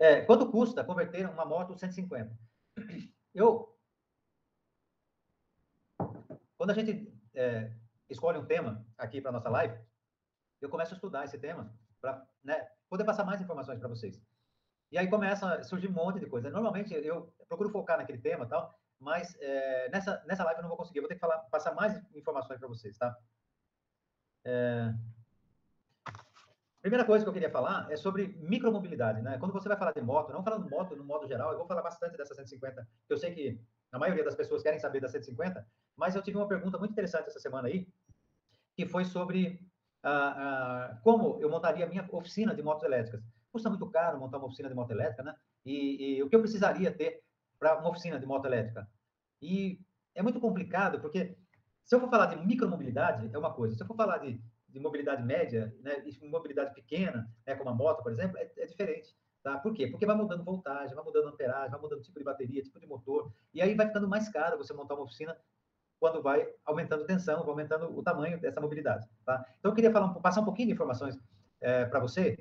É, quanto custa converter uma moto 150? Eu, quando a gente é, escolhe um tema aqui para nossa live, eu começo a estudar esse tema para né, poder passar mais informações para vocês. E aí começa a surgir um monte de coisa. Normalmente eu procuro focar naquele tema tal, mas é, nessa, nessa live eu não vou conseguir. Eu vou ter que falar, passar mais informações para vocês, tá? É... Primeira coisa que eu queria falar é sobre micromobilidade, né? Quando você vai falar de moto, não falando moto no modo geral, eu vou falar bastante dessa 150, eu sei que a maioria das pessoas querem saber da 150, mas eu tive uma pergunta muito interessante essa semana aí, que foi sobre ah, ah, como eu montaria a minha oficina de motos elétricas. Custa muito caro montar uma oficina de moto elétrica, né? E, e o que eu precisaria ter para uma oficina de moto elétrica? E é muito complicado, porque se eu for falar de micromobilidade, é uma coisa. Se eu for falar de, de mobilidade média, né, de mobilidade pequena, né, como a moto, por exemplo, é, é diferente. Tá? Por quê? Porque vai mudando voltagem, vai mudando amperagem, vai mudando tipo de bateria, tipo de motor, e aí vai ficando mais caro você montar uma oficina quando vai aumentando tensão, vai aumentando o tamanho dessa mobilidade. Tá? Então, eu queria falar, passar um pouquinho de informações é, para você,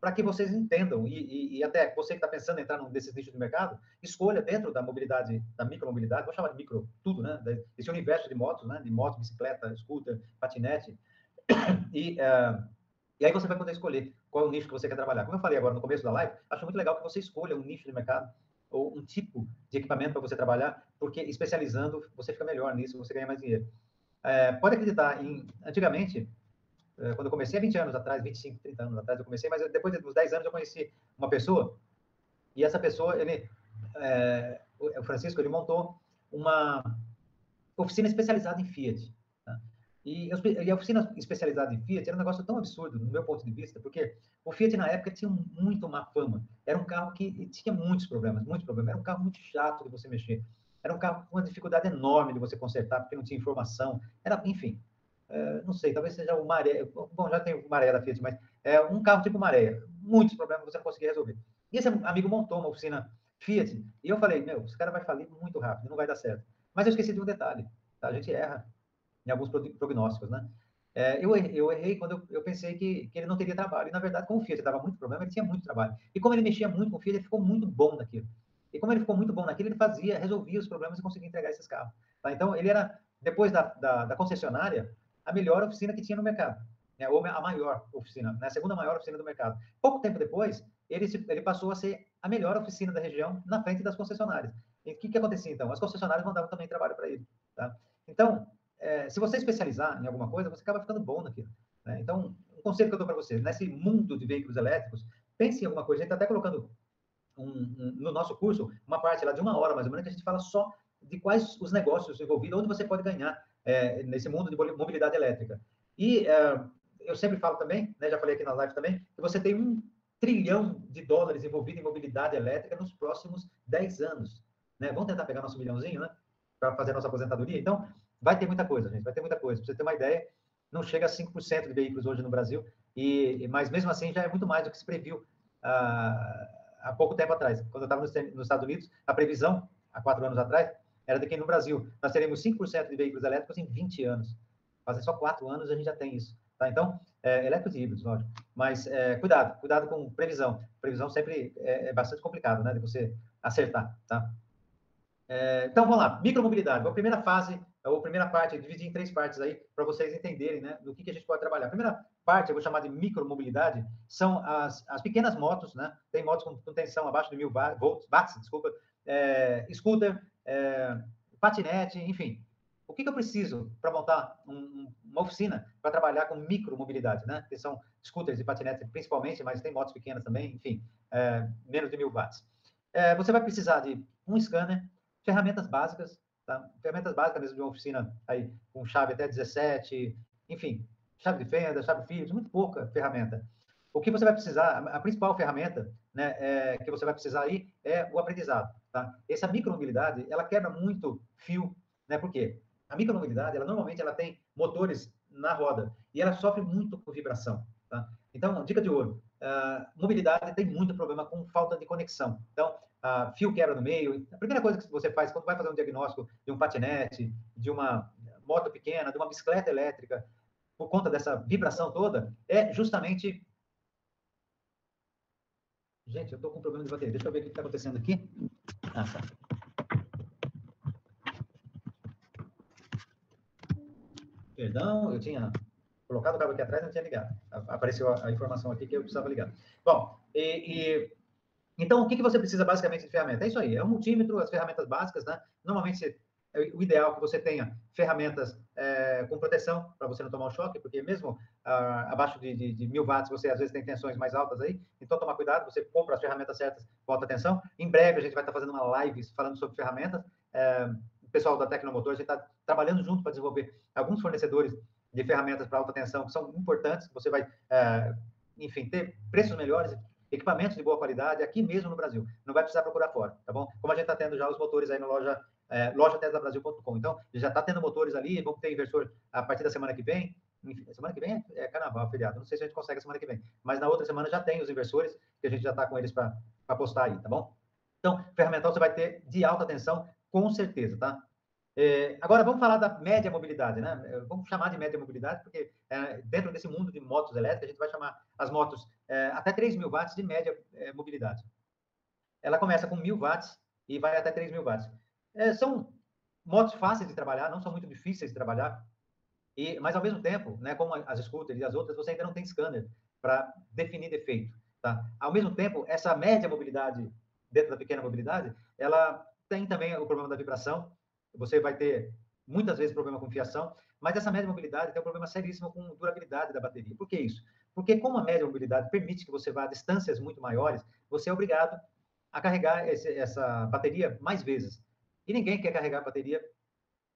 para que vocês entendam, e, e, e até você que está pensando em entrar num desses nichos de mercado, escolha dentro da mobilidade, da micromobilidade, vou chamar de micro tudo, né? Esse universo de motos, né? De moto, bicicleta, scooter, patinete, e, uh, e aí você vai poder escolher qual é o nicho que você quer trabalhar. Como eu falei agora no começo da live, acho muito legal que você escolha um nicho de mercado ou um tipo de equipamento para você trabalhar, porque especializando você fica melhor nisso, você ganha mais dinheiro. É, pode acreditar, em, antigamente, é, quando eu comecei, há 20 anos atrás, 25, 30 anos atrás eu comecei, mas depois dos 10 anos eu conheci uma pessoa, e essa pessoa, ele, o Francisco, ele montou uma oficina especializada em Fiat. E, e a oficina especializada em Fiat era um negócio tão absurdo, no meu ponto de vista, porque o Fiat, na época, tinha muito má fama. Era um carro que tinha muitos problemas, muitos problemas. Era um carro muito chato de você mexer. Era um carro com uma dificuldade enorme de você consertar, porque não tinha informação. Era, enfim, é, não sei, talvez seja o Maré. Bom, já tem o Maré da Fiat, mas é um carro tipo Maré. Muitos problemas você não conseguia resolver. E esse amigo montou uma oficina Fiat, e eu falei, meu, esse cara vai falir muito rápido, não vai dar certo. Mas eu esqueci de um detalhe, tá? A gente erra em alguns prognósticos, né? É, eu, eu errei quando eu, eu pensei que, que, ele não teria trabalho. E, na verdade, como o Fiat dava muito problema, ele tinha muito trabalho. E como ele mexia muito com o Fiat, ele ficou muito bom naquilo. E como ele ficou muito bom naquilo, ele fazia, resolvia os problemas e conseguia entregar esses carros. Tá? Então, ele era, depois da, da, da, concessionária, a melhor oficina que tinha no mercado. Né? Ou a maior oficina, né? a segunda maior oficina do mercado. Pouco tempo depois, ele, se, ele passou a ser a melhor oficina da região na frente das concessionárias. E o que, que acontecia, então? As concessionárias mandavam também trabalho para ele. Tá? Então, é, se você especializar em alguma coisa, você acaba ficando bom naquilo. Né? Então, um conselho que eu dou para vocês, nesse mundo de veículos elétricos, pense em alguma coisa. A gente está até colocando um, um, no nosso curso uma parte lá de uma hora, mais ou menos, que a gente fala só de quais os negócios envolvidos, onde você pode ganhar é, nesse mundo de mobilidade elétrica. E é, eu sempre falo também, né, já falei aqui na live também, que você tem um trilhão de dólares envolvido em mobilidade elétrica nos próximos 10 anos. Né? Vamos tentar pegar nosso milhãozinho, né? Para fazer nossa aposentadoria. Então, Vai ter muita coisa, gente, vai ter muita coisa. Para você ter uma ideia, não chega a 5% de veículos hoje no Brasil, e, mas mesmo assim já é muito mais do que se previu ah, há pouco tempo atrás. Quando eu estava nos, nos Estados Unidos, a previsão, há quatro anos atrás, era de que no Brasil nós teremos 5% de veículos elétricos em 20 anos. Fazem só quatro anos a gente já tem isso. Tá? Então, é, elétricos e híbridos, lógico. Mas é, cuidado, cuidado com previsão. Previsão sempre é, é bastante complicado, né, de você acertar, tá? É, então, vamos lá. Micromobilidade. A primeira fase a primeira parte, dividir em três partes aí, para vocês entenderem, né, do que, que a gente pode trabalhar. A primeira parte, eu vou chamar de micromobilidade, são as, as pequenas motos, né, tem motos com, com tensão abaixo de mil volts, watts, desculpa, é, scooter, é, patinete, enfim. O que, que eu preciso para montar um, uma oficina para trabalhar com micromobilidade, né, que são scooters e patinetes principalmente, mas tem motos pequenas também, enfim, é, menos de mil watts. É, você vai precisar de um scanner, ferramentas básicas, Tá? Ferramentas básicas mesmo de uma oficina aí, com chave até 17, enfim, chave de fenda, chave Phillips, muito pouca ferramenta. O que você vai precisar, a principal ferramenta né, é, que você vai precisar aí é o aprendizado. Tá? Essa micromobilidade, ela quebra muito fio, né? Por quê? A micromobilidade, ela normalmente ela tem motores na roda e ela sofre muito com vibração. Tá? Então, dica de ouro, uh, mobilidade tem muito problema com falta de conexão. Então, uh, fio quebra no meio. A primeira coisa que você faz quando vai fazer um diagnóstico de um patinete, de uma moto pequena, de uma bicicleta elétrica, por conta dessa vibração toda, é justamente Gente, eu estou com um problema de bateria. Deixa eu ver o que está acontecendo aqui. Ah, tá. Perdão, eu tinha colocado o cabo aqui atrás não tinha ligado. Apareceu a, a, informação aqui que eu precisava ligar. Bom, e, e então o que, que você precisa basicamente de ferramenta? É isso aí, é um multímetro, as ferramentas básicas, né? Normalmente é o ideal é que você tenha ferramentas é, com proteção para você não tomar um choque, porque mesmo ah, abaixo de, de, de, mil watts você às vezes tem tensões mais altas aí, então toma cuidado, você compra as ferramentas certas, bota atenção. Em breve a gente vai estar fazendo uma live falando sobre ferramentas. É, o pessoal da Tecnomotor, a gente está trabalhando junto para desenvolver alguns fornecedores de ferramentas para alta tensão que são importantes, você vai, é, enfim, ter preços melhores, equipamentos de boa qualidade aqui mesmo no Brasil. Não vai precisar procurar fora, tá bom? Como a gente está tendo já os motores aí na loja é, loja teslabrasil.com. Então, já está tendo motores ali, vamos ter inversor a partir da semana que vem. Enfim, semana que vem é, carnaval, feriado. Não sei se a gente consegue semana que vem. Mas na outra semana já tem os inversores, que a gente já está com eles para postar aí, tá bom? Então, ferramental você vai ter de alta tensão, com certeza, tá? É, agora, vamos falar da média mobilidade, né? É, vamos chamar de média mobilidade, porque é, dentro desse mundo de motos elétricas, a gente vai chamar as motos é, até 3 mil watts de média é, mobilidade. Ela começa com mil watts e vai até 3 mil watts. É, são motos fáceis de trabalhar, não são muito difíceis de trabalhar, e, mas ao mesmo tempo, né, como as scooters e as outras, você ainda não tem scanner para definir defeito. Tá? Ao mesmo tempo, essa média mobilidade, dentro da pequena mobilidade, ela tem também o problema da vibração, você vai ter muitas vezes problema com fiação, mas essa média mobilidade tem um problema seríssimo com durabilidade da bateria. Por que isso? Porque como a média mobilidade permite que você vá a distâncias muito maiores, você é obrigado a carregar esse, essa bateria mais vezes. E ninguém quer carregar a bateria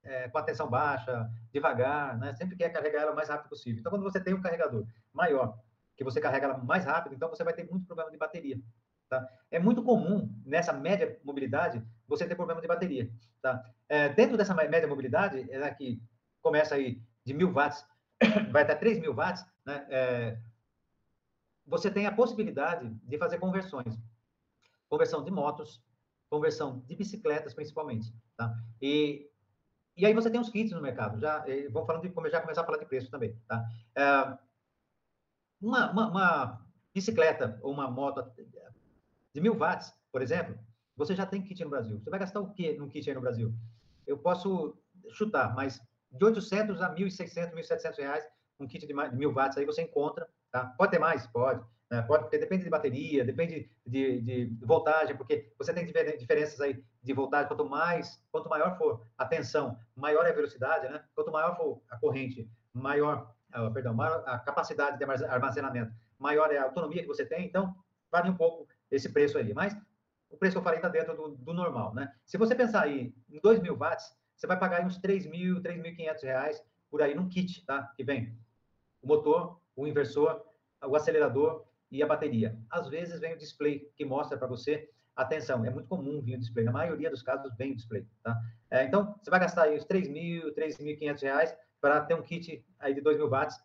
é, com a tensão baixa, devagar, né? Sempre quer carregar ela o mais rápido possível. Então, quando você tem um carregador maior, que você carrega ela mais rápido, então você vai ter muito problema de bateria. Tá? É muito comum, nessa média mobilidade, você ter problema de bateria. Tá? É, dentro dessa média mobilidade, é que começa aí de mil watts, vai até 3 mil watts, né? É, você tem a possibilidade de fazer conversões. Conversão de motos, conversão de bicicletas, principalmente. Tá? E, e aí você tem os kits no mercado. Já vamos falando de já começar a falar de preço também. Tá? É, uma, uma, uma, bicicleta ou uma moto de mil watts, por exemplo, você já tem kit no Brasil. Você vai gastar o quê num kit aí no Brasil? Eu posso chutar, mas de 800 a 1.600, 1.700 reais, um kit de mil watts aí você encontra. Tá? Pode ter mais? Pode. Né? Pode, porque depende de bateria, depende de, de, voltagem, porque você tem diferenças aí de voltagem. Quanto mais, quanto maior for a tensão, maior é a velocidade, né? Quanto maior for a corrente, maior, uh, perdão, maior a capacidade de armazenamento, maior é a autonomia que você tem. Então, vale um pouco esse preço aí. Mas o preço que eu falei está dentro do, do, normal, né? Se você pensar aí em 2 mil watts, você vai pagar uns 3 mil, 3.500 reais por aí num kit, tá? Que vem o motor, o inversor, o acelerador e a bateria. Às vezes vem o display que mostra para você atenção. É muito comum vir o display. Na maioria dos casos vem o display, tá? É, então, você vai gastar aí uns 3 mil, 3.500 reais para ter um kit aí de 2 mil watts,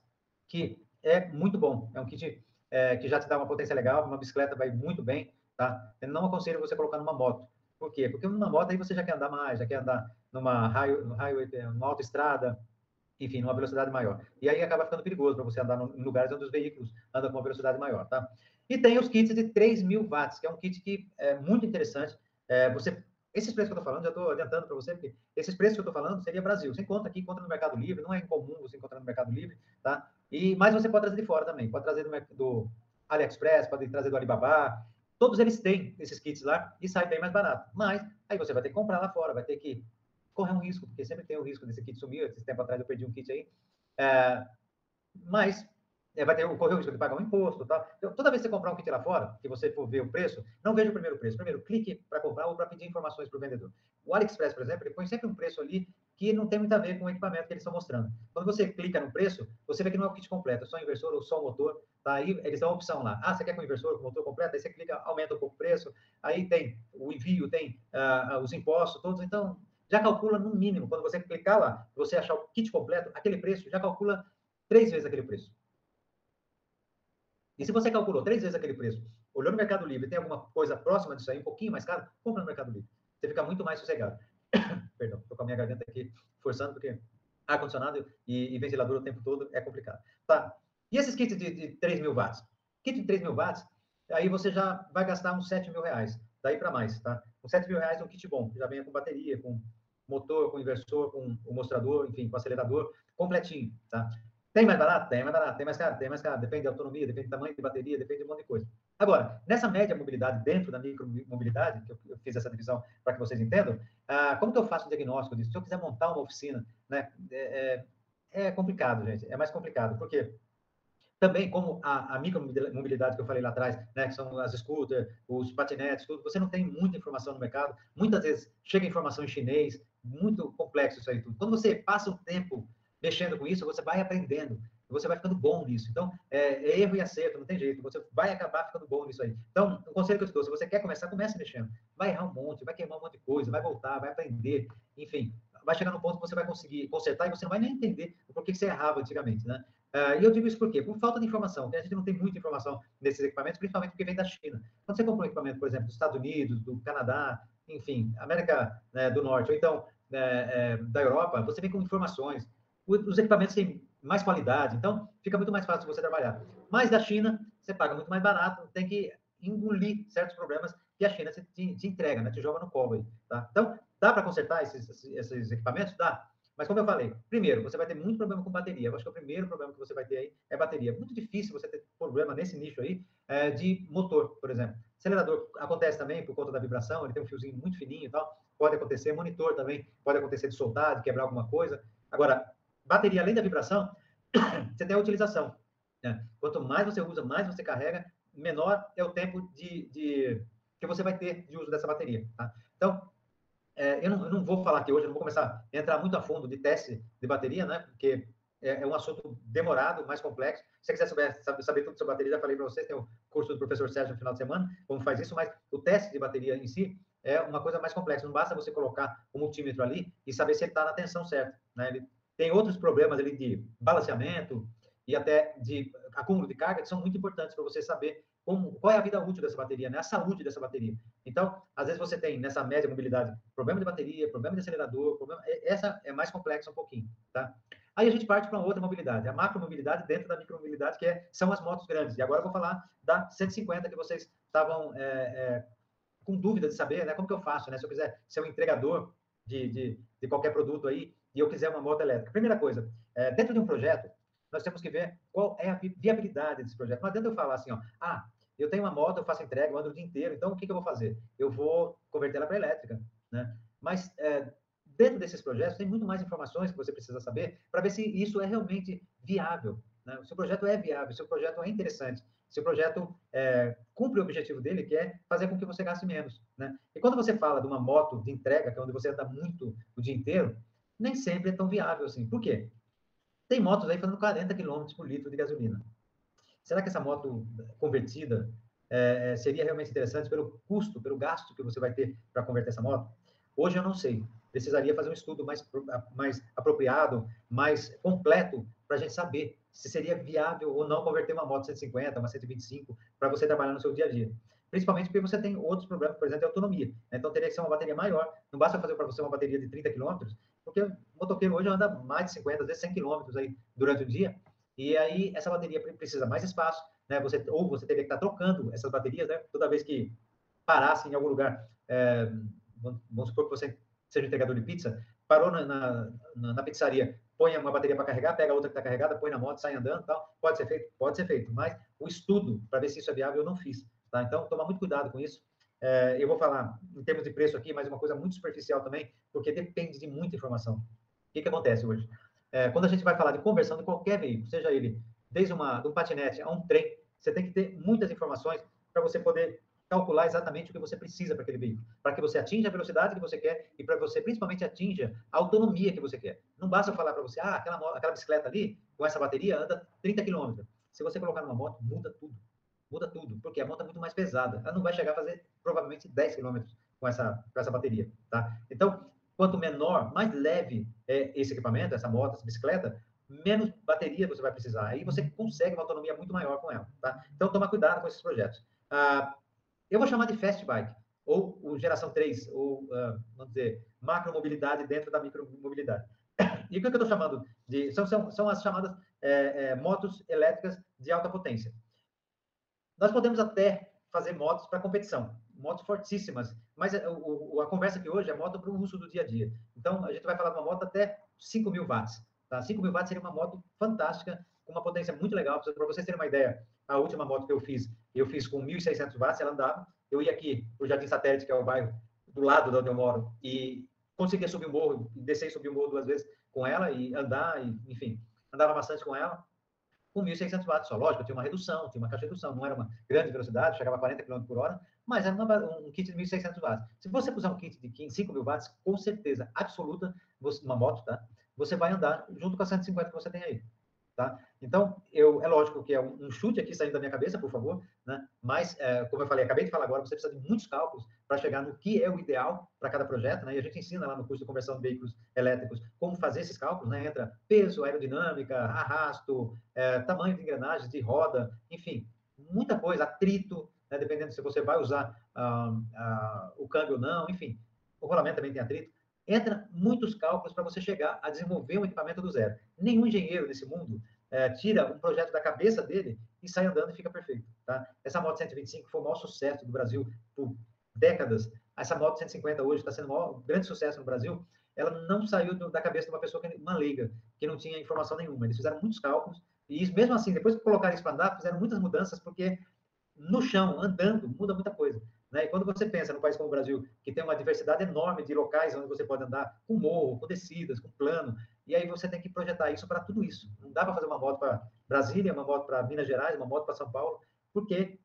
que é muito bom. É um kit é, que já te dá uma potência legal, uma bicicleta vai muito bem, tá? Eu não aconselho você colocar numa moto. Por quê? Porque numa moto aí você já quer andar mais, já quer andar numa highway, numa autoestrada, enfim, numa velocidade maior. E aí acaba ficando perigoso para você andar em lugares onde os veículos andam com uma velocidade maior, tá? E tem os kits de 3 mil watts, que é um kit que é muito interessante. É, você, esses preços que eu estou falando, já estou adiantando para você, porque esses preços que eu estou falando seria Brasil. Você encontra aqui, encontra no Mercado Livre, não é incomum você encontrar no Mercado Livre, tá? E, mas você pode trazer de fora também, pode trazer do, do AliExpress, pode trazer do Alibaba, todos eles têm esses kits lá e sai bem mais barato. Mas aí você vai ter que comprar lá fora, vai ter que correr um risco, porque sempre tem o risco desse kit sumir. Esse tempo atrás eu perdi um kit aí. É, mas é, vai ter correr o risco de pagar um imposto, tá? Então, toda vez que você comprar um kit lá fora, que você for ver o preço, não veja o primeiro preço. Primeiro, clique para comprar ou para pedir informações para o vendedor. O AliExpress, por exemplo, ele põe sempre um preço ali que não tem muito a ver com o equipamento que eles estão mostrando. Quando você clica no preço, você vê que não é o kit completo, é só inversor ou só o motor. Tá? Aí eles dão opção lá. Ah, você quer com inversor, com motor completo? Aí você clica, aumenta um pouco o preço. Aí tem o envio, tem uh, os impostos, todos. Então, já calcula no mínimo. Quando você clicar lá, você achar o kit completo, aquele preço já calcula três vezes aquele preço. E se você calculou três vezes aquele preço, olhou no Mercado Livre tem alguma coisa próxima disso aí, um pouquinho mais caro, compra no Mercado Livre. Você fica muito mais sossegado. Perdão, com a minha garganta aqui forçando, porque ar-condicionado e, e, ventilador o tempo todo é complicado. Tá. E esses kits de, de 3 mil watts? Kit de 3 mil watts, aí você já vai gastar uns 7 mil reais, daí para mais, tá? Com 7 mil reais é um kit bom, já vem com bateria, com motor, com inversor, com o mostrador, enfim, com acelerador, completinho, tá? Tem mais barato? Tem mais barato. Tem mais caro? Tem mais caro. Depende da autonomia, depende do tamanho de bateria, depende de um monte de coisa. Agora, nessa média mobilidade, dentro da micromobilidade, que eu, fiz essa divisão para que vocês entendam, ah, como que eu faço o diagnóstico disso? Se eu quiser montar uma oficina, né, é, é, é complicado, gente. É mais complicado. Por quê? Também, como a, a micromobilidade que eu falei lá atrás, né, que são as scooters, os patinetes, tudo, você não tem muita informação no mercado. Muitas vezes chega informação em chinês, muito complexo isso aí tudo. Quando você passa o tempo mexendo com isso, você vai aprendendo, você vai ficando bom nisso. Então, é, é, erro e acerto, não tem jeito, você vai acabar ficando bom nisso aí. Então, o conselho que eu te dou, se você quer começar, comece mexendo. Vai errar um monte, vai queimar um monte de coisa, vai voltar, vai aprender, enfim, vai chegar no ponto que você vai conseguir consertar e você não vai nem entender o porquê que você errava antigamente, né? Uh, e eu digo isso por quê? Por falta de informação. A gente não tem muita informação nesses equipamentos, principalmente porque vem da China. Quando você compra um equipamento, por exemplo, dos Estados Unidos, do Canadá, enfim, América né, do Norte, ou então é, é, da Europa, você vem com informações, os equipamentos têm mais qualidade, então fica muito mais fácil você trabalhar. Mas da China, você paga muito mais barato, tem que engolir certos problemas que a China te, te entrega, né? te joga no colo aí, tá? Então, dá para consertar esses, esses equipamentos? Dá. Mas como eu falei, primeiro, você vai ter muito problema com bateria. Eu acho que o primeiro problema que você vai ter aí é bateria. Muito difícil você ter problema nesse nicho aí é, de motor, por exemplo. Acelerador acontece também por conta da vibração, ele tem um fiozinho muito fininho e tal, pode acontecer. Monitor também pode acontecer de soltar, de quebrar alguma coisa. Agora, bateria, além da vibração, você tem a utilização. Né? Quanto mais você usa, mais você carrega, menor é o tempo de, de que você vai ter de uso dessa bateria. Tá? Então, é, eu, não, eu, não, vou falar aqui hoje, não vou começar a entrar muito a fundo de teste de bateria, né? Porque é, é um assunto demorado, mais complexo. Se você quiser saber, saber tudo sobre bateria, já falei para vocês, tem o curso do professor Sérgio no final de semana, como faz isso, mas o teste de bateria em si é uma coisa mais complexa. Não basta você colocar o multímetro ali e saber se ele está na tensão certa. Né? Ele tem outros problemas ali de balanceamento e até de acúmulo de carga que são muito importantes para você saber como, qual é a vida útil dessa bateria, né? a saúde dessa bateria. Então, às vezes você tem nessa média mobilidade problema de bateria, problema de acelerador, problema, essa é mais complexa um pouquinho, tá? Aí a gente parte para outra mobilidade, a macromobilidade dentro da micromobilidade, que é, são as motos grandes. E agora eu vou falar da 150 que vocês estavam é, é, com dúvida de saber, né? Como que eu faço, né? Se eu quiser ser um entregador de, de, de qualquer produto aí, e eu quiser uma moto elétrica. Primeira coisa, é, dentro de um projeto, nós temos que ver qual é a viabilidade desse projeto. Não adianta eu falar assim, ó, ah, eu tenho uma moto, eu faço entrega, eu ando o dia inteiro, então o que, que eu vou fazer? Eu vou converter ela para elétrica, né? Mas é, dentro desses projetos tem muito mais informações que você precisa saber para ver se isso é realmente viável. Né? Se o projeto é viável, se o projeto é interessante, se o projeto é, cumpre o objetivo dele, que é fazer com que você gaste menos. Né? E quando você fala de uma moto de entrega, que é onde você anda muito o dia inteiro, nem sempre é tão viável assim. Por quê? Tem motos aí fazendo 40 km por litro de gasolina. Será que essa moto convertida é, é, seria realmente interessante pelo custo, pelo gasto que você vai ter para converter essa moto? Hoje eu não sei. Precisaria fazer um estudo mais, mais apropriado, mais completo, para a gente saber se seria viável ou não converter uma moto 150, uma 125, para você trabalhar no seu dia a dia. Principalmente porque você tem outros problemas, por exemplo, de autonomia. Então, teria que ser uma bateria maior. Não basta fazer para você uma bateria de 30 km, porque o motoqueiro hoje anda mais de 50, às vezes 100 km aí durante o dia, e aí essa bateria precisa mais espaço, né? Você, ou você teria que estar trocando essas baterias, né? Toda vez que parasse em algum lugar, é, vamos supor que você seja entregador de pizza, parou na, na, na pizzaria, põe uma bateria para carregar, pega outra que está carregada, põe na moto, sai andando tal. Pode ser feito? Pode ser feito, mas o estudo para ver se isso é viável eu não fiz. Tá? Então, tomar muito cuidado com isso. É, eu vou falar em termos de preço aqui, mas uma coisa muito superficial também, porque depende de muita informação. O que, que acontece hoje? É, quando a gente vai falar de conversão de qualquer veículo, seja ele desde uma, de um patinete a um trem, você tem que ter muitas informações para você poder calcular exatamente o que você precisa para aquele veículo, para que você atinja a velocidade que você quer e para que você principalmente atinja a autonomia que você quer. Não basta eu falar para você, ah, aquela, aquela bicicleta ali, com essa bateria, anda 30 km. Se você colocar numa moto, muda tudo muda tudo, porque a moto é muito mais pesada. Ela não vai chegar a fazer provavelmente 10 km com essa, com essa bateria, tá? Então, quanto menor, mais leve é esse equipamento, essa moto, essa bicicleta, menos bateria você vai precisar. Aí você consegue uma autonomia muito maior com ela, tá? Então, toma cuidado com esses projetos. Ah, eu vou chamar de fast bike, ou, geração 3, ou, ah, vamos dizer, macromobilidade dentro da micromobilidade. E o que eu estou chamando de... São, são, são as chamadas é, é, motos elétricas de alta potência. Nós podemos até fazer motos para competição, motos fortíssimas. Mas o, a conversa aqui hoje é moto para o uso do dia a dia. Então, a gente vai falar de uma moto até 5 mil watts. Tá? 5 mil watts seria uma moto fantástica, com uma potência muito legal. Para vocês terem uma ideia, a última moto que eu fiz, eu fiz com 1.600 watts, ela andava. Eu ia aqui para o Jardim Satélite, que é o bairro do lado de onde eu moro, e conseguia subir o morro, descer e subir o morro duas vezes com ela, e andar, e, enfim, andava bastante com ela com 1.600 watts só. Lógico, tinha uma redução, tinha uma caixa de redução, não era uma grande velocidade, chegava a 40 km por hora, mas era uma, um kit de 1.600 watts. Se você puser um kit de 5.000 watts, com certeza absoluta, você, uma moto, tá? Você vai andar junto com a 150 que você tem aí. Tá? Então, eu, é lógico que é um, chute aqui saindo da minha cabeça, por favor, né? mas, é, como eu falei, acabei de falar agora, você precisa de muitos cálculos para chegar no que é o ideal para cada projeto, né? e a gente ensina lá no curso de conversão de veículos elétricos como fazer esses cálculos, né? entra peso, aerodinâmica, arrasto, é, tamanho de engrenagens, de roda, enfim, muita coisa, atrito, né? dependendo se você vai usar ah, ah, o câmbio ou não, enfim, o rolamento também tem atrito, entra muitos cálculos para você chegar a desenvolver um equipamento do zero. Nenhum engenheiro nesse mundo é, tira um projeto da cabeça dele e sai andando e fica perfeito. Tá? Essa moto 125 foi o maior sucesso do Brasil por décadas. Essa moto 150 hoje está sendo maior grande sucesso no Brasil. Ela não saiu do, da cabeça de uma pessoa, que, uma leiga, que não tinha informação nenhuma. Eles fizeram muitos cálculos e isso, mesmo assim, depois que colocaram isso para andar, fizeram muitas mudanças, porque no chão, andando, muda muita coisa. Né? E quando você pensa no país como o Brasil, que tem uma diversidade enorme de locais onde você pode andar com morro, com descidas, com plano, e aí você tem que projetar isso para tudo isso. Não dá para fazer uma moto para Brasília, uma moto para Minas Gerais, uma moto para São Paulo, porque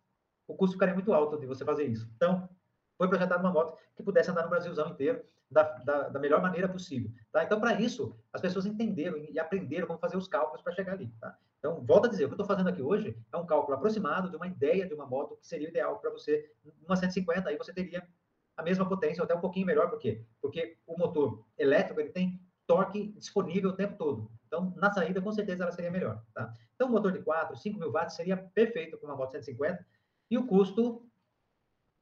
o custo ficaria muito alto de você fazer isso. Então, foi projetada uma moto que pudesse andar no Brasilzão inteiro da, da, da melhor maneira possível. Tá? Então, para isso, as pessoas entenderam e aprenderam como fazer os cálculos para chegar ali. Tá? Então, volto a dizer, o que eu estou fazendo aqui hoje é um cálculo aproximado de uma ideia de uma moto que seria ideal para você, uma 150, aí você teria a mesma potência, ou até um pouquinho melhor, por quê? Porque o motor elétrico, ele tem torque disponível o tempo todo. Então, na saída, com certeza, ela seria melhor, tá? Então, um motor de 4, 5 mil watts seria perfeito para uma moto 150, e o custo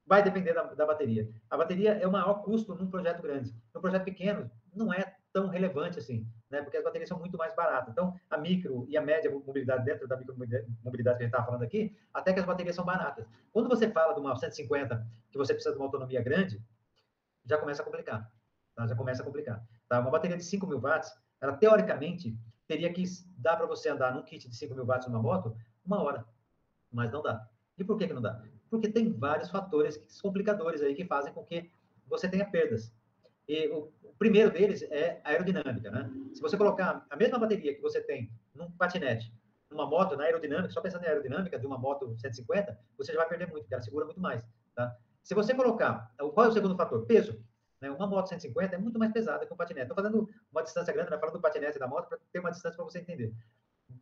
vai depender da, da, bateria. A bateria é o maior custo num projeto grande. Num projeto pequeno, não é tão relevante assim, né? Porque as baterias são muito mais baratas. Então, a micro e a média mobilidade dentro da micro mobilidade que a gente estava falando aqui, até que as baterias são baratas. Quando você fala de uma 150 que você precisa de uma autonomia grande, já começa a complicar. Tá? Já começa a complicar. Tá? Uma bateria de 5 mil watts, ela teoricamente teria que dar para você andar num kit de 5 mil watts numa moto uma hora, mas não dá. E por que, que não dá? Porque tem vários fatores complicadores aí que fazem com que você tenha perdas. E o, o, primeiro deles é a aerodinâmica, né? Se você colocar a mesma bateria que você tem num patinete, numa moto, na aerodinâmica, só pensando em aerodinâmica de uma moto 150, você já vai perder muito, porque ela segura muito mais, tá? Se você colocar, qual é o segundo fator? Peso. Né? Uma moto 150 é muito mais pesada que um patinete. Estou fazendo uma distância grande, né? falando do patinete e da moto, para ter uma distância para você entender.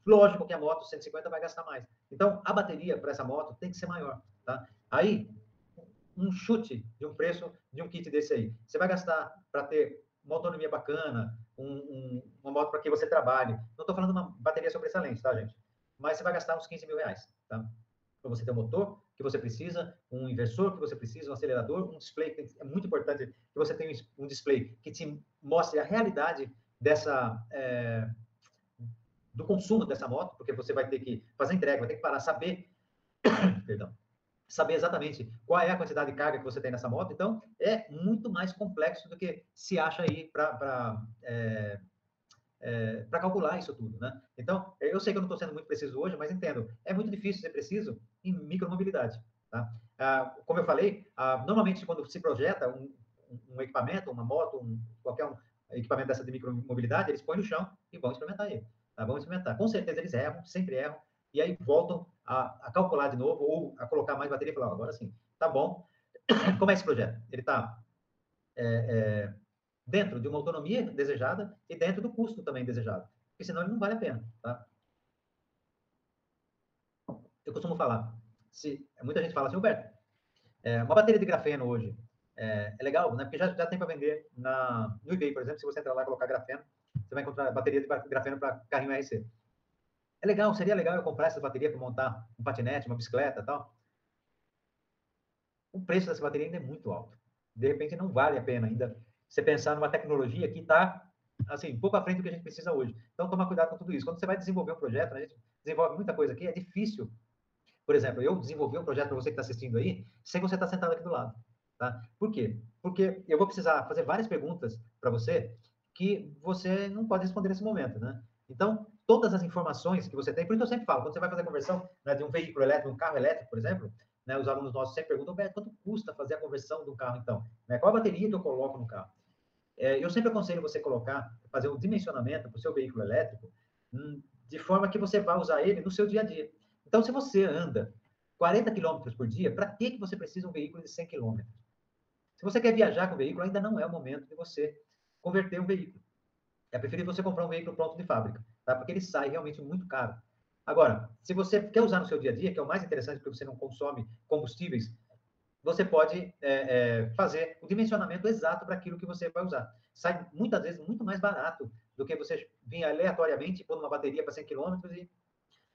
Lógico que a moto 150 vai gastar mais. Então, a bateria para essa moto tem que ser maior, tá? Aí, um chute de um preço de um kit desse aí. Você vai gastar para ter uma autonomia bacana, um, um, uma moto para que você trabalhe. Não estou falando uma bateria sobressalente, tá, gente? Mas você vai gastar uns 15 mil reais, tá? Para você ter um motor que você precisa, um inversor que você precisa, um acelerador, um display é muito importante que você tenha um display que te mostre a realidade dessa é, do consumo dessa moto, porque você vai ter que fazer entrega, vai ter que parar, saber, perdão, saber exatamente qual é a quantidade de carga que você tem nessa moto. Então, é muito mais complexo do que se acha aí para é, é, para calcular isso tudo, né? Então, eu sei que eu não estou sendo muito preciso hoje, mas entendo, é muito difícil ser preciso em micromobilidade, tá? Ah, como eu falei, ah, normalmente quando se projeta um, um equipamento, uma moto, um, qualquer um equipamento dessa de micromobilidade, eles põem no chão e vão experimentar ele, tá? Vão experimentar. Com certeza eles erram, sempre erram, e aí voltam a, a calcular de novo ou a colocar mais bateria e falar, agora sim, tá bom. Como é esse projeto? Ele está é, é, dentro de uma autonomia desejada e dentro do custo também desejado, porque senão ele não vale a pena, tá? Eu costumo falar, se muita gente fala assim, Roberto, é, uma bateria de grafeno hoje é, é, legal, né? Porque já, já tem para vender na, no eBay, por exemplo, se você entrar lá e colocar grafeno, você vai encontrar bateria de grafeno para carrinho RC. É legal, seria legal eu comprar essa bateria para montar um patinete, uma bicicleta e tal. O preço dessa bateria ainda é muito alto. De repente, não vale a pena ainda você pensar numa tecnologia que está, assim, pouco à frente do que a gente precisa hoje. Então, toma cuidado com tudo isso. Quando você vai desenvolver um projeto, a gente desenvolve muita coisa aqui, é difícil Por exemplo, eu desenvolvi um projeto para você que está assistindo aí, sem você estar tá sentado aqui do lado. Tá? Por quê? Porque eu vou precisar fazer várias perguntas para você que você não pode responder nesse momento, né? Então, todas as informações que você tem, por isso eu sempre falo, quando você vai fazer a conversão né, de um veículo elétrico, um carro elétrico, por exemplo, né, os alunos nossos sempre perguntam, quanto custa fazer a conversão do carro, então? Né, qual a bateria que eu coloco no carro? É, eu sempre aconselho você colocar, fazer um dimensionamento para o seu veículo elétrico, hum, de forma que você vá usar ele no seu dia a dia. Então, se você anda 40 km por dia, para que, que você precisa um veículo de 100 km? Se você quer viajar com o veículo, ainda não é o momento de você converter um veículo. É preferível você comprar um veículo pronto de fábrica, tá? Porque ele sai realmente muito caro. Agora, se você quer usar no seu dia a dia, que é o mais interessante porque você não consome combustíveis, você pode é, é, fazer o dimensionamento exato para aquilo que você vai usar. Sai muitas vezes muito mais barato do que você vir aleatoriamente pôr uma bateria para 100 km e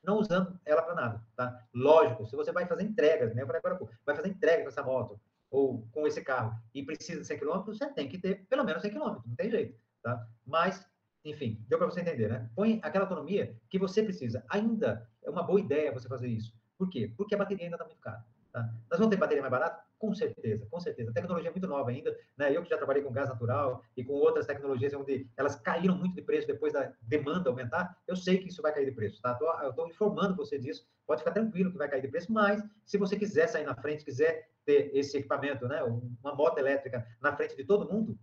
não usando ela para nada, tá? Lógico, se você vai fazer entregas, né? Agora, vai fazer entrega com essa moto ou com esse carro e precisa de 100 km, você tem que ter pelo menos 100 km, não tem jeito tá? Mas, enfim, deu para você entender, né? Põe aquela autonomia que você precisa. Ainda é uma boa ideia você fazer isso. Por quê? Porque a bateria ainda está muito cara. Tá? Nós vamos ter bateria mais barata? Com certeza, com certeza. A tecnologia é muito nova ainda, né? Eu que já trabalhei com gás natural e com outras tecnologias onde elas caíram muito de preço depois da demanda aumentar, eu sei que isso vai cair de preço, tá? Eu estou informando você disso, pode ficar tranquilo que vai cair de preço, mas se você quiser sair na frente, quiser ter esse equipamento, né? Uma moto elétrica na frente de todo mundo,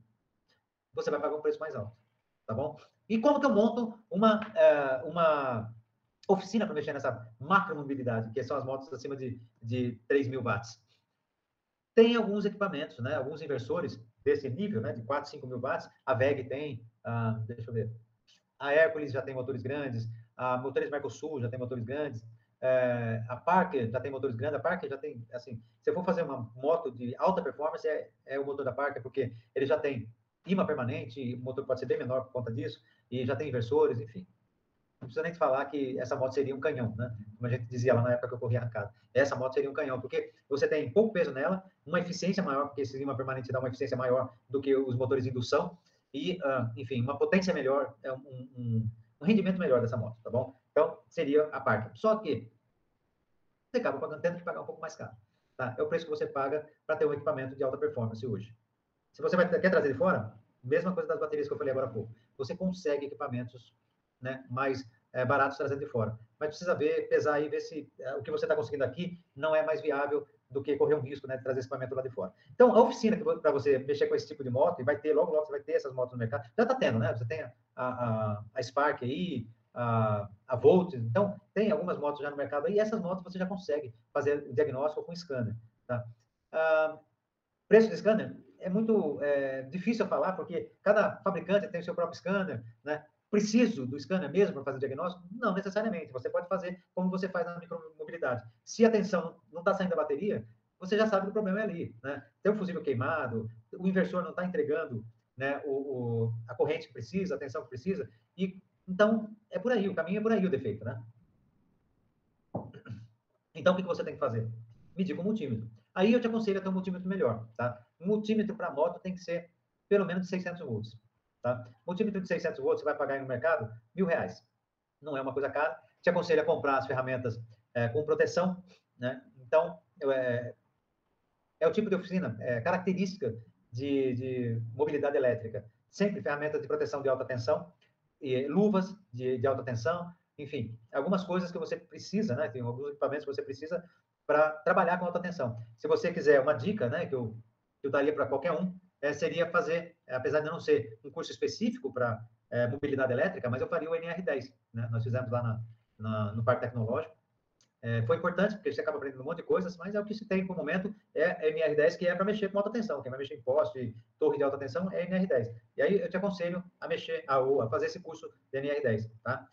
você vai pagar um preço mais alto, tá bom? E como que eu monto uma, uh, uma oficina para mexer nessa macromobilidade, que são as motos acima de, de 3 mil watts? Tem alguns equipamentos, né? Alguns inversores desse nível, né? De 4, 5 mil watts. A VEG tem, uh, deixa eu ver, a Hércules já tem motores grandes, a Motores Mercosul já tem motores grandes, é, a Parker já tem motores grandes, a Parker já tem, assim, se eu for fazer uma moto de alta performance, é, é o motor da Parker, porque ele já tem imã permanente, o motor pode ser bem menor por conta disso, e já tem inversores, enfim. Não precisa nem falar que essa moto seria um canhão, né? Como a gente dizia lá na época que eu corria arrancada. Essa moto seria um canhão, porque você tem pouco peso nela, uma eficiência maior, porque esse imã permanente dá uma eficiência maior do que os motores de indução, e, uh, enfim, uma potência melhor, é um, um, um, rendimento melhor dessa moto, tá bom? Então, seria a parte. Só que você acaba pagando, tendo que pagar um pouco mais caro. Tá? É o preço que você paga para ter um equipamento de alta performance hoje. Se você vai, quer trazer de fora, mesma coisa das baterias que eu falei agora há pouco. Você consegue equipamentos né, mais é, baratos trazendo de fora. Mas precisa ver, pesar e ver se é, o que você está conseguindo aqui não é mais viável do que correr um risco né, de trazer equipamento lá de fora. Então, a oficina para você mexer com esse tipo de moto, e vai ter, logo, logo você vai ter essas motos no mercado, já está tendo, né? Você tem a, a, a Spark aí, a, a Volt, então tem algumas motos já no mercado aí, e essas motos você já consegue fazer o diagnóstico com scanner, tá? Ah, preço de scanner, é muito é, difícil falar, porque cada fabricante tem o seu próprio scanner, né? Preciso do scanner mesmo para fazer o diagnóstico? Não necessariamente. Você pode fazer como você faz na micromobilidade. Se a tensão não está saindo da bateria, você já sabe que o problema é ali, né? Tem um fusível queimado, o inversor não está entregando né, o, o, a corrente que precisa, a tensão que precisa, e então é por aí, o caminho é por aí o defeito, né? Então, o que você tem que fazer? Medir com multímetro. Aí eu te aconselho a ter um multímetro melhor, tá? Um multímetro para moto tem que ser pelo menos de 600 volts, tá? Multímetro de 600 volts você vai pagar no mercado mil reais. Não é uma coisa cara. Te aconselho a comprar as ferramentas é, com proteção, né? Então, é, é o tipo de oficina, é, característica de, de, mobilidade elétrica. Sempre ferramentas de proteção de alta tensão, e luvas de, de alta tensão, enfim, algumas coisas que você precisa, né? Tem alguns equipamentos que você precisa para trabalhar com alta tensão. Se você quiser uma dica, né, que eu, que eu daria para qualquer um, é, seria fazer, apesar de não ser um curso específico para é, mobilidade elétrica, mas eu faria o NR10, né? Nós fizemos lá na, na, no Parque Tecnológico. É, foi importante, porque você acaba aprendendo um monte de coisas, mas é o que se tem por momento, é NR10, que é para mexer com alta tensão. Quem vai mexer em poste, torre de alta tensão, é NR10. E aí eu te aconselho a mexer, a, a fazer esse curso de NR10, tá?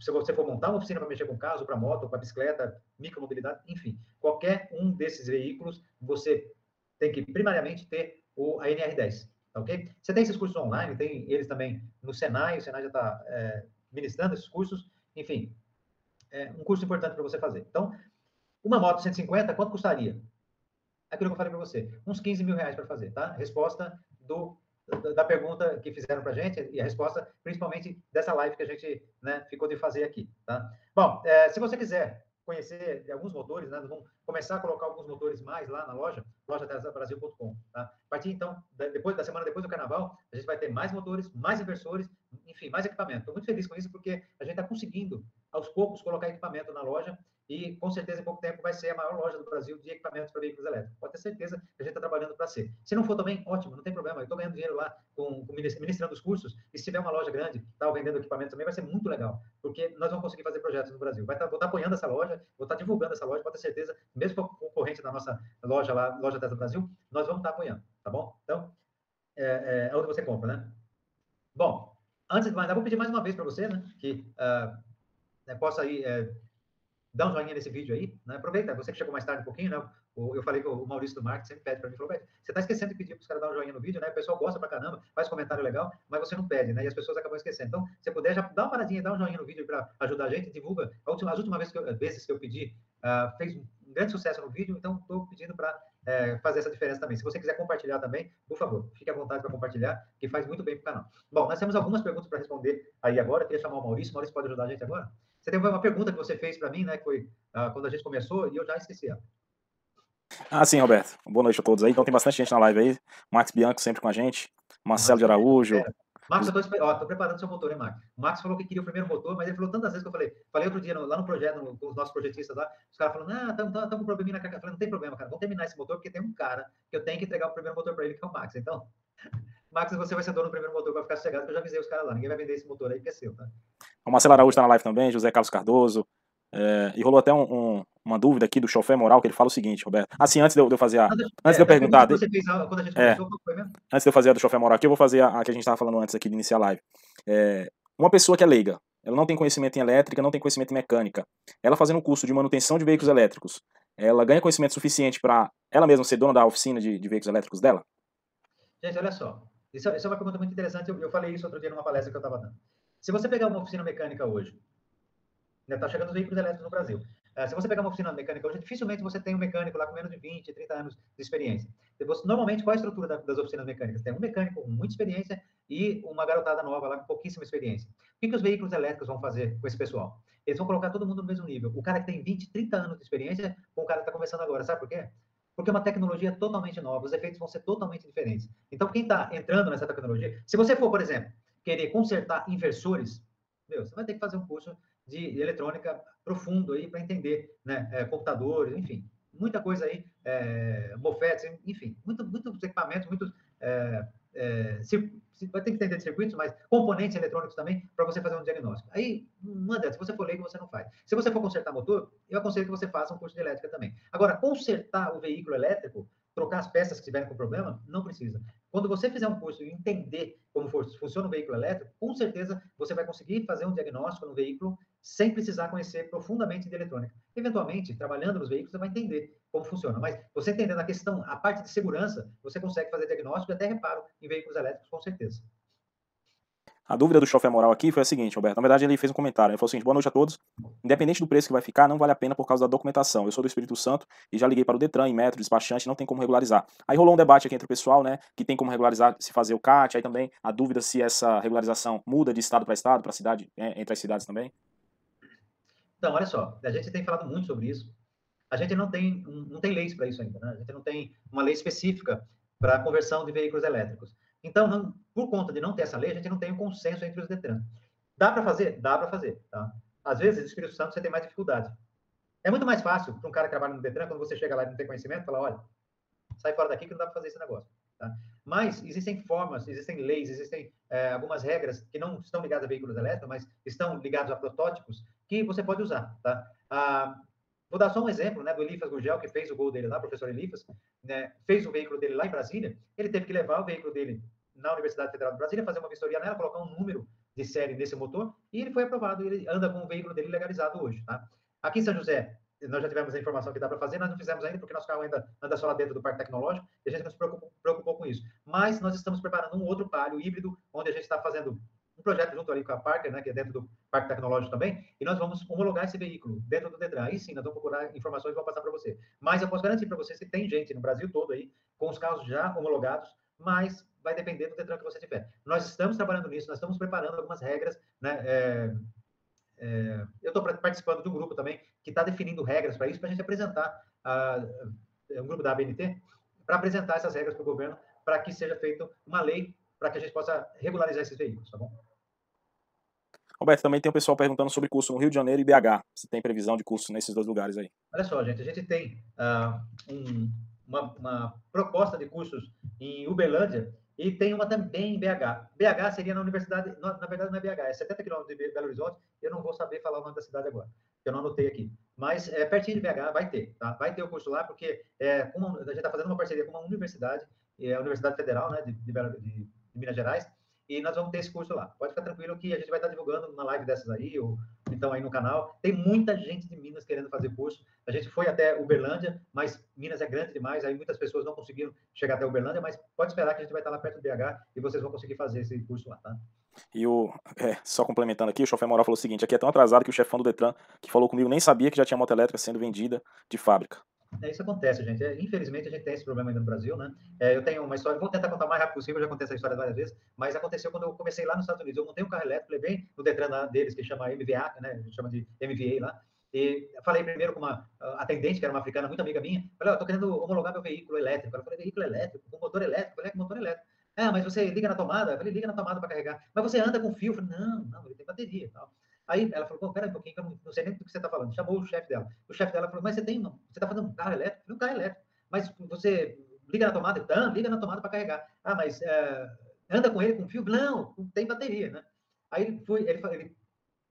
Se você for montar uma oficina para mexer com carro, para moto, para bicicleta, micromobilidade, enfim, qualquer um desses veículos, você tem que primariamente ter o, a NR10, tá ok? Você tem esses cursos online, tem eles também no Senai, o Senai já está é, ministrando esses cursos, enfim, é um curso importante para você fazer. Então, uma moto 150, quanto custaria? Aquilo que eu falei para você, uns 15 mil reais para fazer, tá? Resposta do da pergunta que fizeram para a gente e a resposta, principalmente dessa live que a gente né, ficou de fazer aqui. Tá? Bom, é, se você quiser conhecer alguns motores, né? Vamos começar a colocar alguns motores mais lá na loja, lojabrasil.com, tá? A partir então, depois da semana depois do carnaval, a gente vai ter mais motores, mais inversores, enfim, mais equipamento. Estou muito feliz com isso porque a gente está conseguindo aos poucos colocar equipamento na loja e com certeza em pouco tempo vai ser a maior loja do Brasil de equipamentos para veículos elétricos. Pode ter certeza que a gente está trabalhando para ser. Se não for também, ótimo, não tem problema. Eu estou ganhando dinheiro lá com, com ministrando os cursos e se tiver uma loja grande, tá vendendo equipamentos também, vai ser muito legal, porque nós vamos conseguir fazer projetos no Brasil. Vai tá, vou estar tá apoiando essa loja, vou estar tá divulgando essa loja, pode ter certeza, mesmo com concorrente da nossa loja lá, loja Tesla Brasil, nós vamos estar tá apoiando, tá bom? Então, é, é, é onde você compra, né? Bom, antes de mais nada, vou pedir mais uma vez para você, né, que uh, possa aí é, dá um joinha nesse vídeo aí, né? Aproveita, você que chegou mais tarde um pouquinho, né? Eu falei que o Maurício do Marketing sempre pede para mim, falou, você está esquecendo de pedir para os caras dar um joinha no vídeo, né? O pessoal gosta pra caramba, faz comentário legal, mas você não pede, né? E as pessoas acabam esquecendo. Então, se puder, já dá uma paradinha, dá um joinha no vídeo para ajudar a gente, divulga. Última, as últimas vezes que eu, vezes que eu pedi, uh, fez um grande sucesso no vídeo, então estou pedindo para é, fazer essa diferença também. Se você quiser compartilhar também, por favor, fique à vontade para compartilhar, que faz muito bem para o canal. Bom, nós temos algumas perguntas para responder aí agora. Eu queria chamar o Maurício. O Maurício pode ajudar a gente agora? Você tem uma pergunta que você fez para mim, né? Que foi uh, quando a gente começou e eu já esqueci ela. Ah, sim, Roberto. Boa noite a todos aí. Então tem bastante gente na live aí. Max Bianco sempre com a gente. Marcelo de Araújo. Max, eu tô, preparando seu motor, hein, Max? O Max falou que queria o primeiro motor, mas ele falou tantas vezes que eu falei. Falei outro dia no, lá no projeto, no, com os nossos projetistas lá, os caras falaram, ah, estamos com probleminha na falei, não tem problema, cara. Vamos terminar esse motor, porque tem um cara que eu tenho que entregar o primeiro motor para ele, que é o Max. Então, Max, você vai ser dono do primeiro motor, vai ficar sossegado, que eu já avisei os caras lá. Ninguém vai vender esse motor aí, que é seu, tá? O Marcelo Araújo está na live também, José Carlos Cardoso. É, e rolou até um, um, uma dúvida aqui do chofé moral, que ele fala o seguinte, Roberto. Assim, antes de eu, de eu fazer a. Antes é, de eu perguntar. De, fez, é, antes de eu fazer a do chofé moral aqui, eu vou fazer a, a que a gente estava falando antes aqui de iniciar a live. É, uma pessoa que é leiga, ela não tem conhecimento em elétrica, não tem conhecimento em mecânica. Ela fazendo um curso de manutenção de veículos elétricos, ela ganha conhecimento suficiente para ela mesma ser dona da oficina de, de veículos elétricos dela? Gente, olha só. Isso, isso é uma pergunta muito interessante. Eu, eu falei isso outro dia numa palestra que eu estava dando. Se você pegar uma oficina mecânica hoje, está né, chegando os veículos elétricos no Brasil. Uh, se você pegar uma oficina mecânica hoje, dificilmente você tem um mecânico lá com menos de 20, 30 anos de experiência. Normalmente, qual é a estrutura da, das oficinas mecânicas? Tem um mecânico com muita experiência e uma garotada nova lá com pouquíssima experiência. O que, que os veículos elétricos vão fazer com esse pessoal? Eles vão colocar todo mundo no mesmo nível. O cara que tem 20, 30 anos de experiência com o cara que está começando agora. Sabe por quê? Porque é uma tecnologia totalmente nova, os efeitos vão ser totalmente diferentes. Então, quem está entrando nessa tecnologia, se você for, por exemplo, querer consertar inversores, meu, você vai ter que fazer um curso de eletrônica profundo aí para entender, né, é, computadores, enfim, muita coisa aí, é, enfim, muito, muitos equipamentos, muitos é, é, vai ter que entender de circuitos, mas componentes eletrônicos também, para você fazer um diagnóstico. Aí, adianta, se você for leigo, você não faz. Se você for consertar motor, eu aconselho que você faça um curso de elétrica também. Agora, consertar o veículo elétrico, trocar as peças que estiverem com problema, não precisa. Quando você fizer um curso e entender como funciona o veículo elétrico, com certeza você vai conseguir fazer um diagnóstico no veículo sem precisar conhecer profundamente de eletrônica. Eventualmente, trabalhando nos veículos, você vai entender como funciona. Mas você entendendo a questão, a parte de segurança, você consegue fazer diagnóstico e até reparo em veículos elétricos, com certeza. A dúvida do chofé moral aqui foi a seguinte, Roberto. Na verdade, ele fez um comentário. Ele falou assim: boa noite a todos. Independente do preço que vai ficar, não vale a pena por causa da documentação. Eu sou do Espírito Santo e já liguei para o Detran, em metro, despachante, não tem como regularizar. Aí rolou um debate aqui entre o pessoal, né? Que tem como regularizar se fazer o CAT, aí também a dúvida se essa regularização muda de estado para estado, para cidade, é, entre as cidades também. Então, olha só, a gente tem falado muito sobre isso. A gente não tem, não tem leis para isso ainda, né? A gente não tem uma lei específica para a conversão de veículos elétricos. Então, não, por conta de não ter essa lei, a gente não tem um consenso entre os Detran. Dá para fazer? Dá para fazer. Tá? Às vezes, Espírito Santo, você tem mais dificuldade. É muito mais fácil para um cara que trabalha no Detran, quando você chega lá e não tem conhecimento, falar, olha, sai fora daqui que não dá para fazer esse negócio. Tá? Mas existem formas, existem leis, existem é, algumas regras que não estão ligadas a veículos elétricos, mas estão ligados a protótipos que você pode usar. Tá? Ah, vou dar só um exemplo né, do Elifas Gurgel, que fez o gol dele lá, o professor Elifas, né, fez o veículo dele lá em Brasília, ele teve que levar o veículo dele na Universidade Federal de Brasília, fazer uma vistoria nela, colocar um número de série nesse motor, e ele foi aprovado, ele anda com o veículo dele legalizado hoje. Tá? Aqui em São José, nós já tivemos a informação que dá para fazer, nós não fizemos ainda porque nosso carro ainda anda só lá dentro do parque tecnológico e a gente não se preocupou, preocupou com isso. Mas nós estamos preparando um outro palio híbrido, onde a gente está fazendo um projeto junto ali com a Parker, né, que é dentro do Parque Tecnológico também, e nós vamos homologar esse veículo dentro do Detran. Aí sim, nós vamos procurar informações e vamos passar para você. Mas eu posso garantir para vocês que tem gente no Brasil todo aí com os carros já homologados, mas vai depender do Detran que você tiver. Nós estamos trabalhando nisso, nós estamos preparando algumas regras, né, é, é, eu estou participando de um grupo também que está definindo regras para isso, para a gente apresentar, a, um grupo da ABNT, para apresentar essas regras para o governo, para que seja feita uma lei para que a gente possa regularizar esses veículos, tá bom? Roberto, também tem o pessoal perguntando sobre curso no Rio de Janeiro e BH. Se tem previsão de curso nesses dois lugares aí? Olha só, gente, a gente tem uh, um, uma, uma, proposta de cursos em Uberlândia e tem uma também em BH. BH seria na universidade, na, na verdade não é BH, é 70 quilômetros de Belo Horizonte. Eu não vou saber falar o nome da cidade agora, eu não anotei aqui. Mas é pertinho de BH, vai ter, tá? Vai ter o curso lá, porque é, uma, a gente está fazendo uma parceria com uma universidade, é a Universidade Federal né, de, de, de Minas Gerais, e nós vamos ter esse curso lá. Pode ficar tranquilo que a gente vai estar divulgando uma live dessas aí, ou então aí no canal. Tem muita gente de Minas querendo fazer curso. A gente foi até Uberlândia, mas Minas é grande demais, aí muitas pessoas não conseguiram chegar até Uberlândia, mas pode esperar que a gente vai estar lá perto do BH e vocês vão conseguir fazer esse curso lá, tá? E o, é, só complementando aqui, o chofer moral falou o seguinte: aqui é tão atrasado que o chefão do Detran, que falou comigo, nem sabia que já tinha moto elétrica sendo vendida de fábrica. É, isso acontece, gente. É, infelizmente, a gente tem esse problema ainda no Brasil, né? É, eu tenho uma história, vou tentar contar o mais rápido possível, já contei essa história várias vezes, mas aconteceu quando eu comecei lá nos Estados Unidos. Eu montei um carro elétrico, levei no Detran deles, que chama MVA, né? A gente chama de MVA lá. E falei primeiro com uma atendente, que era uma africana muito amiga minha. Falei, ó, oh, tô querendo homologar meu veículo elétrico. Ela falou, veículo elétrico, com motor elétrico. Falei, é, com motor elétrico. Ah, mas você liga na tomada? Eu falei, liga na tomada para carregar. Mas você anda com fio? Eu falei, não, não, ele tem bateria e tal. Aí ela falou, pera um pouquinho, que eu não, não, sei nem do que você está falando. Chamou o chefe dela. O chefe dela falou, mas você tem, você está fazendo um carro elétrico? Falei, um carro elétrico. Mas você liga na tomada? Então, liga na tomada para carregar. Ah, mas é, anda com ele com fio? Não, tem bateria, né? Aí ele foi, ele, ele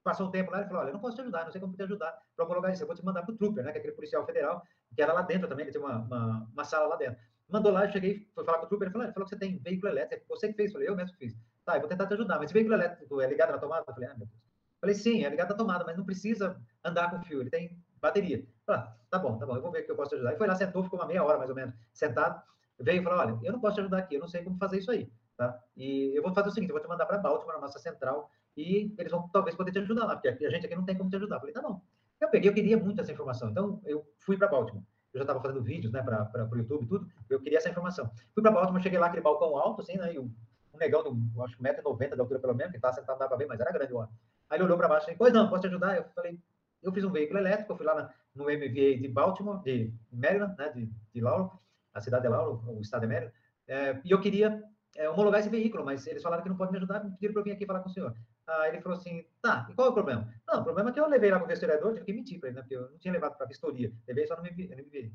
passou um tempo lá e falou, olha, eu não posso te ajudar, não sei como te ajudar para homologar isso, eu vou te mandar para o Trooper, né, que é aquele policial federal, que era lá dentro também, ele tinha uma, uma, uma sala lá dentro. Mandou lá, eu cheguei, fui falar com o Trooper, ele falou, ele falou que você tem veículo elétrico, você que fez, eu falei, eu mesmo fiz. Tá, eu vou tentar te ajudar, mas esse veículo elétrico é ligado na tomada? Eu falei, ah, meu Deus. Falei, sim, é ligado à tomada, mas não precisa andar com fio, ele tem bateria. Falei, ah, tá bom, tá bom, eu vou ver o que eu posso te ajudar. E foi lá, sentou, ficou uma meia hora mais ou menos sentado, veio e falou, olha, eu não posso te ajudar aqui, eu não sei como fazer isso aí, tá? E eu vou fazer o seguinte, eu vou te mandar para Baltimore, na nossa central, e eles vão talvez poder te ajudar lá, porque a gente aqui não tem como te ajudar. Falei, tá bom. Eu peguei, eu queria muito essa informação, então eu fui para Baltimore. Eu já estava fazendo vídeos, né, para o YouTube e tudo, eu queria essa informação. Fui para Baltimore, cheguei lá, aquele balcão alto, assim, né, e um, um negão, de, acho que 1,90m de altura pelo menos, que estava sentado, dava para ver, mas era grande o. Aí ele olhou para baixo e falou, pois não, posso te ajudar? Eu falei, eu fiz um veículo elétrico, eu fui lá na, no MVA de Baltimore, de Maryland, né, de, de Laurel, a cidade de Laurel, o estado de Maryland, é, e eu queria é, homologar esse veículo, mas eles falaram que não pode me ajudar, me pediram para eu vir aqui falar com o senhor. Aí ele falou assim, tá, e qual é o problema? Não, o problema é que eu levei lá para o vistoriador, tive que mentir para ele, né, porque eu não tinha levado para a vistoria, levei só no MVA.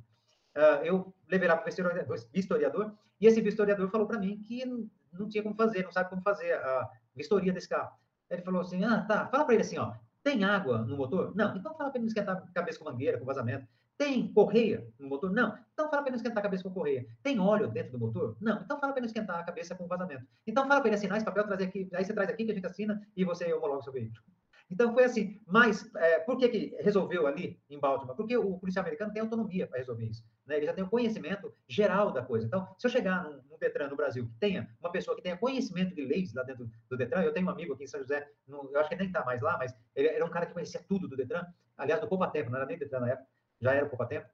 Uh, eu levei lá para o vistoriador, e esse vistoriador falou para mim que não, não tinha como fazer, não sabe como fazer a vistoria desse carro. Ele falou assim: ah, tá, fala para ele assim, ó, tem água no motor? Não, então fala para ele não esquentar a cabeça com mangueira, com vazamento. Tem correia no motor? Não. Então fala para ele não esquentar a cabeça com correia. Tem óleo dentro do motor? Não. Então fala para ele não esquentar a cabeça com vazamento. Então fala para ele assinar esse papel, trazer aqui, aí você traz aqui que a gente assina e você homologa o seu veículo. Então foi assim. Mas é, por que, que resolveu ali em Baltimore? Porque o policial americano tem autonomia para resolver isso. Né? Ele já tem o conhecimento geral da coisa. Então, se eu chegar num, num, Detran no Brasil que tenha uma pessoa que tenha conhecimento de leis lá dentro do Detran, eu tenho um amigo aqui em São José, eu acho que ele nem está mais lá, mas ele era um cara que conhecia tudo do Detran. Aliás, do Poupa Tempo, não era nem Detran na época, já era Poupa Tempo.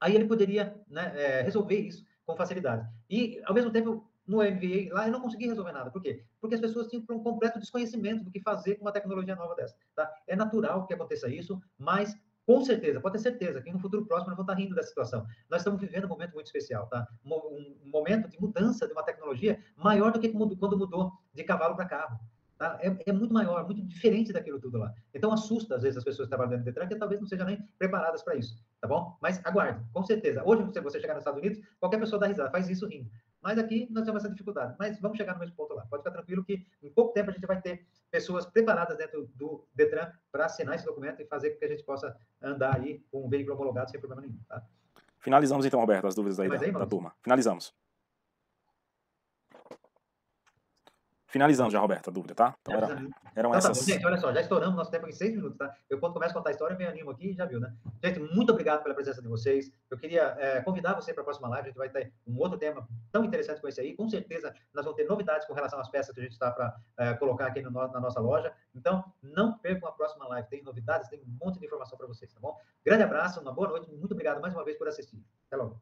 Aí ele poderia né, é, resolver isso com facilidade. E, ao mesmo tempo, no MVA lá eu não consegui resolver nada. Por quê? Porque as pessoas tinham um completo desconhecimento do que fazer com uma tecnologia nova dessa. Tá? É natural que aconteça isso, mas com certeza, pode ter certeza que no futuro próximo nós vamos estar rindo dessa situação. Nós estamos vivendo um momento muito especial, tá? Um, momento de mudança de uma tecnologia maior do que quando mudou de cavalo para carro. Tá? É, é, muito maior, muito diferente daquilo tudo lá. Então assusta às vezes as pessoas que trabalham dentro do Detran que talvez não sejam nem preparadas para isso, tá bom? Mas aguarde, com certeza. Hoje, se você chegar nos Estados Unidos, qualquer pessoa dá risada, faz isso rindo. Mas aqui nós temos essa dificuldade. Mas vamos chegar no mesmo ponto lá. Pode ficar tranquilo que em pouco tempo a gente vai ter pessoas preparadas dentro do Detran para assinar esse documento e fazer com que a gente possa andar aí com um veículo homologado sem problema nenhum. Tá? Finalizamos então, Roberto, as dúvidas aí, da, aí da turma. Finalizamos. Finalizando já, Roberto, a dúvida, tá? Então era, eram então, essas. Tá gente, olha só, já estouramos nosso tempo em seis minutos, tá? Eu, quando começo a contar a história, me animo aqui já viu, né? Gente, muito obrigado pela presença de vocês. Eu queria é, convidar você para a próxima live. A gente vai ter um outro tema tão interessante com esse aí. Com certeza, nós vamos ter novidades com relação às peças que a gente está para é, colocar aqui no, na nossa loja. Então, não percam a próxima live. Tem novidades, tem um monte de informação para vocês, tá bom? Grande abraço, uma boa noite. Muito obrigado mais uma vez por assistir. Até logo.